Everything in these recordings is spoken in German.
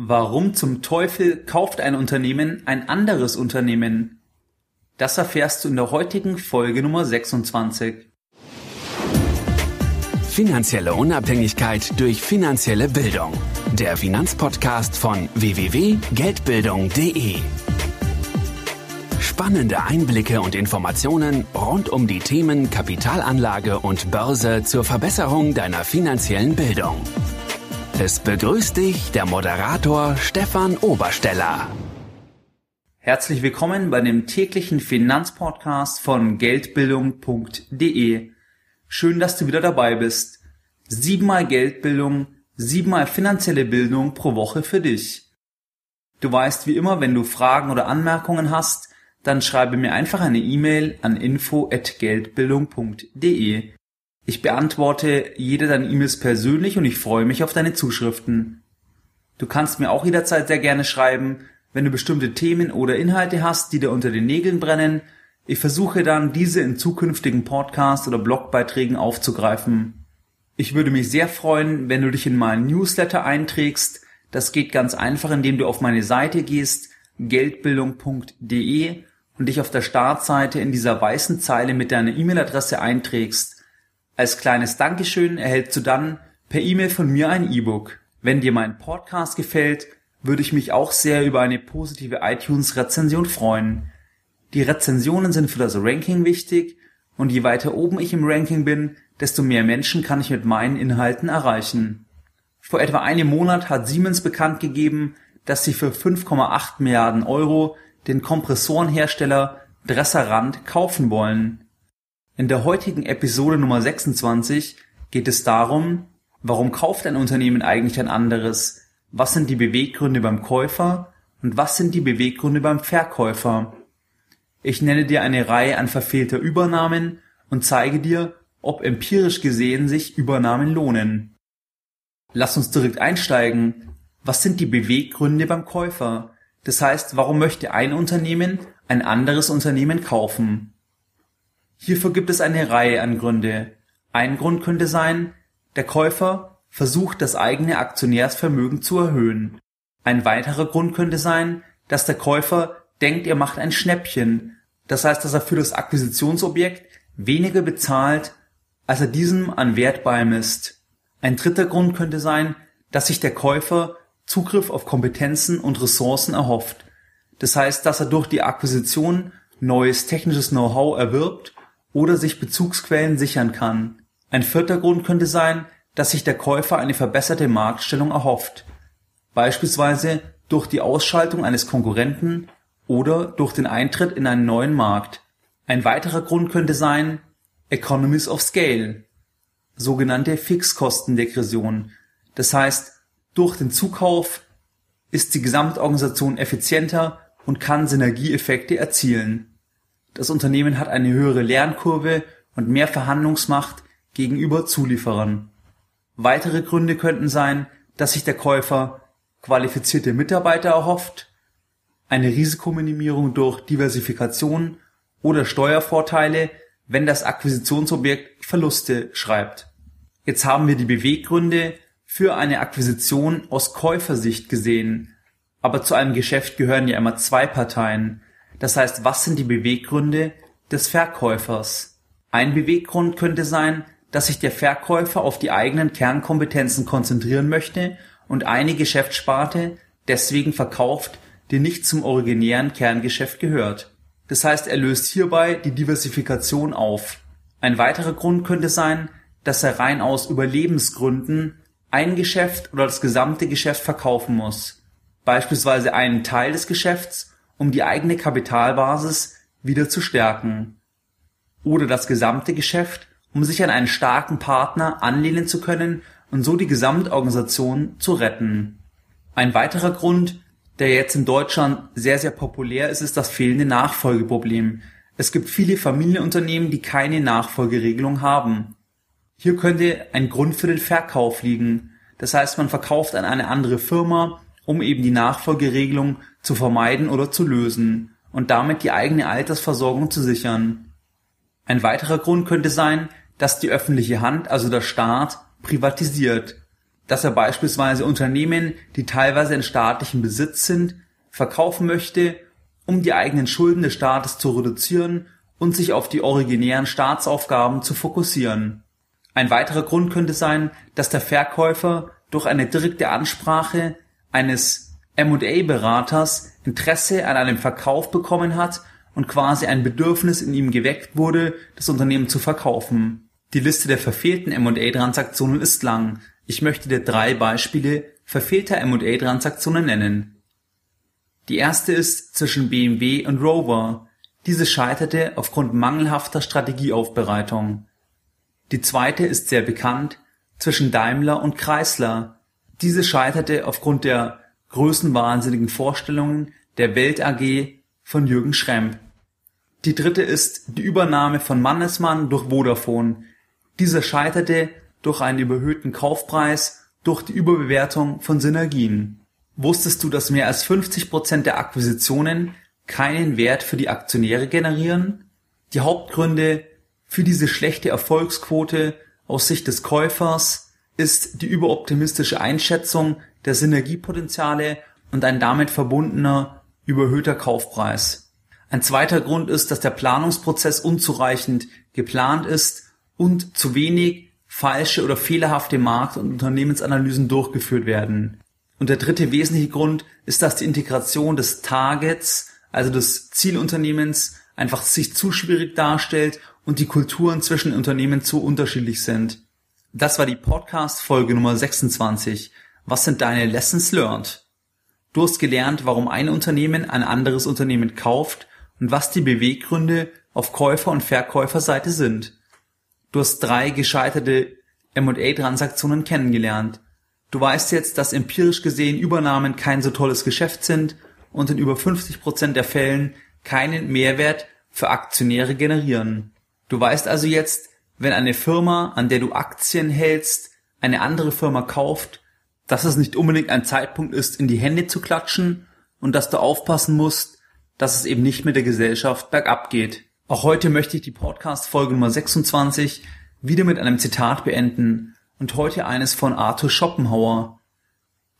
Warum zum Teufel kauft ein Unternehmen ein anderes Unternehmen? Das erfährst du in der heutigen Folge Nummer 26. Finanzielle Unabhängigkeit durch finanzielle Bildung. Der Finanzpodcast von www.geldbildung.de. Spannende Einblicke und Informationen rund um die Themen Kapitalanlage und Börse zur Verbesserung deiner finanziellen Bildung. Es begrüßt dich der Moderator Stefan Obersteller. Herzlich willkommen bei dem täglichen Finanzpodcast von Geldbildung.de. Schön, dass du wieder dabei bist. Siebenmal Geldbildung, siebenmal finanzielle Bildung pro Woche für dich. Du weißt wie immer, wenn du Fragen oder Anmerkungen hast, dann schreibe mir einfach eine E-Mail an info@geldbildung.de. Ich beantworte jede deiner E-Mails persönlich und ich freue mich auf deine Zuschriften. Du kannst mir auch jederzeit sehr gerne schreiben, wenn du bestimmte Themen oder Inhalte hast, die dir unter den Nägeln brennen. Ich versuche dann, diese in zukünftigen Podcasts oder Blogbeiträgen aufzugreifen. Ich würde mich sehr freuen, wenn du dich in meinen Newsletter einträgst. Das geht ganz einfach, indem du auf meine Seite gehst, geldbildung.de und dich auf der Startseite in dieser weißen Zeile mit deiner E-Mail-Adresse einträgst. Als kleines Dankeschön erhältst du dann per E-Mail von mir ein E-Book. Wenn dir mein Podcast gefällt, würde ich mich auch sehr über eine positive iTunes-Rezension freuen. Die Rezensionen sind für das Ranking wichtig und je weiter oben ich im Ranking bin, desto mehr Menschen kann ich mit meinen Inhalten erreichen. Vor etwa einem Monat hat Siemens bekannt gegeben, dass sie für 5,8 Milliarden Euro den Kompressorenhersteller Dresserrand kaufen wollen. In der heutigen Episode Nummer 26 geht es darum, warum kauft ein Unternehmen eigentlich ein anderes? Was sind die Beweggründe beim Käufer und was sind die Beweggründe beim Verkäufer? Ich nenne dir eine Reihe an verfehlter Übernahmen und zeige dir, ob empirisch gesehen sich Übernahmen lohnen. Lass uns direkt einsteigen. Was sind die Beweggründe beim Käufer? Das heißt, warum möchte ein Unternehmen ein anderes Unternehmen kaufen? Hierfür gibt es eine Reihe an Gründe. Ein Grund könnte sein, der Käufer versucht das eigene Aktionärsvermögen zu erhöhen. Ein weiterer Grund könnte sein, dass der Käufer denkt, er macht ein Schnäppchen, das heißt, dass er für das Akquisitionsobjekt weniger bezahlt, als er diesem an Wert beimisst. Ein dritter Grund könnte sein, dass sich der Käufer Zugriff auf Kompetenzen und Ressourcen erhofft. Das heißt, dass er durch die Akquisition neues technisches Know-how erwirbt oder sich Bezugsquellen sichern kann. Ein vierter Grund könnte sein, dass sich der Käufer eine verbesserte Marktstellung erhofft, beispielsweise durch die Ausschaltung eines Konkurrenten oder durch den Eintritt in einen neuen Markt. Ein weiterer Grund könnte sein Economies of Scale, sogenannte Fixkostendegression. Das heißt, durch den Zukauf ist die Gesamtorganisation effizienter und kann Synergieeffekte erzielen. Das Unternehmen hat eine höhere Lernkurve und mehr Verhandlungsmacht gegenüber Zulieferern. Weitere Gründe könnten sein, dass sich der Käufer qualifizierte Mitarbeiter erhofft, eine Risikominimierung durch Diversifikation oder Steuervorteile, wenn das Akquisitionsobjekt Verluste schreibt. Jetzt haben wir die Beweggründe für eine Akquisition aus Käufersicht gesehen, aber zu einem Geschäft gehören ja immer zwei Parteien, das heißt, was sind die Beweggründe des Verkäufers? Ein Beweggrund könnte sein, dass sich der Verkäufer auf die eigenen Kernkompetenzen konzentrieren möchte und eine Geschäftssparte deswegen verkauft, die nicht zum originären Kerngeschäft gehört. Das heißt, er löst hierbei die Diversifikation auf. Ein weiterer Grund könnte sein, dass er rein aus Überlebensgründen ein Geschäft oder das gesamte Geschäft verkaufen muss. Beispielsweise einen Teil des Geschäfts um die eigene Kapitalbasis wieder zu stärken. Oder das gesamte Geschäft, um sich an einen starken Partner anlehnen zu können und so die Gesamtorganisation zu retten. Ein weiterer Grund, der jetzt in Deutschland sehr, sehr populär ist, ist das fehlende Nachfolgeproblem. Es gibt viele Familienunternehmen, die keine Nachfolgeregelung haben. Hier könnte ein Grund für den Verkauf liegen. Das heißt, man verkauft an eine andere Firma um eben die Nachfolgeregelung zu vermeiden oder zu lösen und damit die eigene Altersversorgung zu sichern. Ein weiterer Grund könnte sein, dass die öffentliche Hand, also der Staat, privatisiert. dass er beispielsweise Unternehmen, die teilweise in staatlichem Besitz sind, verkaufen möchte, um die eigenen Schulden des Staates zu reduzieren und sich auf die originären Staatsaufgaben zu fokussieren. Ein weiterer Grund könnte sein, dass der Verkäufer durch eine direkte Ansprache eines M&A-Beraters Interesse an einem Verkauf bekommen hat und quasi ein Bedürfnis in ihm geweckt wurde, das Unternehmen zu verkaufen. Die Liste der verfehlten M&A-Transaktionen ist lang. Ich möchte dir drei Beispiele verfehlter M&A-Transaktionen nennen. Die erste ist zwischen BMW und Rover. Diese scheiterte aufgrund mangelhafter Strategieaufbereitung. Die zweite ist sehr bekannt zwischen Daimler und Chrysler. Diese scheiterte aufgrund der größenwahnsinnigen Vorstellungen der Welt AG von Jürgen Schremp. Die dritte ist die Übernahme von Mannesmann durch Vodafone. Dieser scheiterte durch einen überhöhten Kaufpreis durch die Überbewertung von Synergien. Wusstest du, dass mehr als 50 Prozent der Akquisitionen keinen Wert für die Aktionäre generieren? Die Hauptgründe für diese schlechte Erfolgsquote aus Sicht des Käufers ist die überoptimistische Einschätzung der Synergiepotenziale und ein damit verbundener überhöhter Kaufpreis. Ein zweiter Grund ist, dass der Planungsprozess unzureichend geplant ist und zu wenig falsche oder fehlerhafte Markt- und Unternehmensanalysen durchgeführt werden. Und der dritte wesentliche Grund ist, dass die Integration des Targets, also des Zielunternehmens, einfach sich zu schwierig darstellt und die Kulturen zwischen Unternehmen zu unterschiedlich sind. Das war die Podcast-Folge Nummer 26. Was sind deine Lessons learned? Du hast gelernt, warum ein Unternehmen ein anderes Unternehmen kauft und was die Beweggründe auf Käufer- und Verkäuferseite sind. Du hast drei gescheiterte M&A-Transaktionen kennengelernt. Du weißt jetzt, dass empirisch gesehen Übernahmen kein so tolles Geschäft sind und in über 50 Prozent der Fällen keinen Mehrwert für Aktionäre generieren. Du weißt also jetzt, wenn eine Firma, an der du Aktien hältst, eine andere Firma kauft, dass es nicht unbedingt ein Zeitpunkt ist, in die Hände zu klatschen und dass du aufpassen musst, dass es eben nicht mit der Gesellschaft bergab geht. Auch heute möchte ich die Podcast-Folge Nummer 26 wieder mit einem Zitat beenden, und heute eines von Arthur Schopenhauer.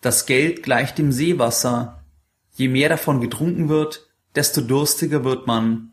Das Geld gleicht dem Seewasser. Je mehr davon getrunken wird, desto durstiger wird man.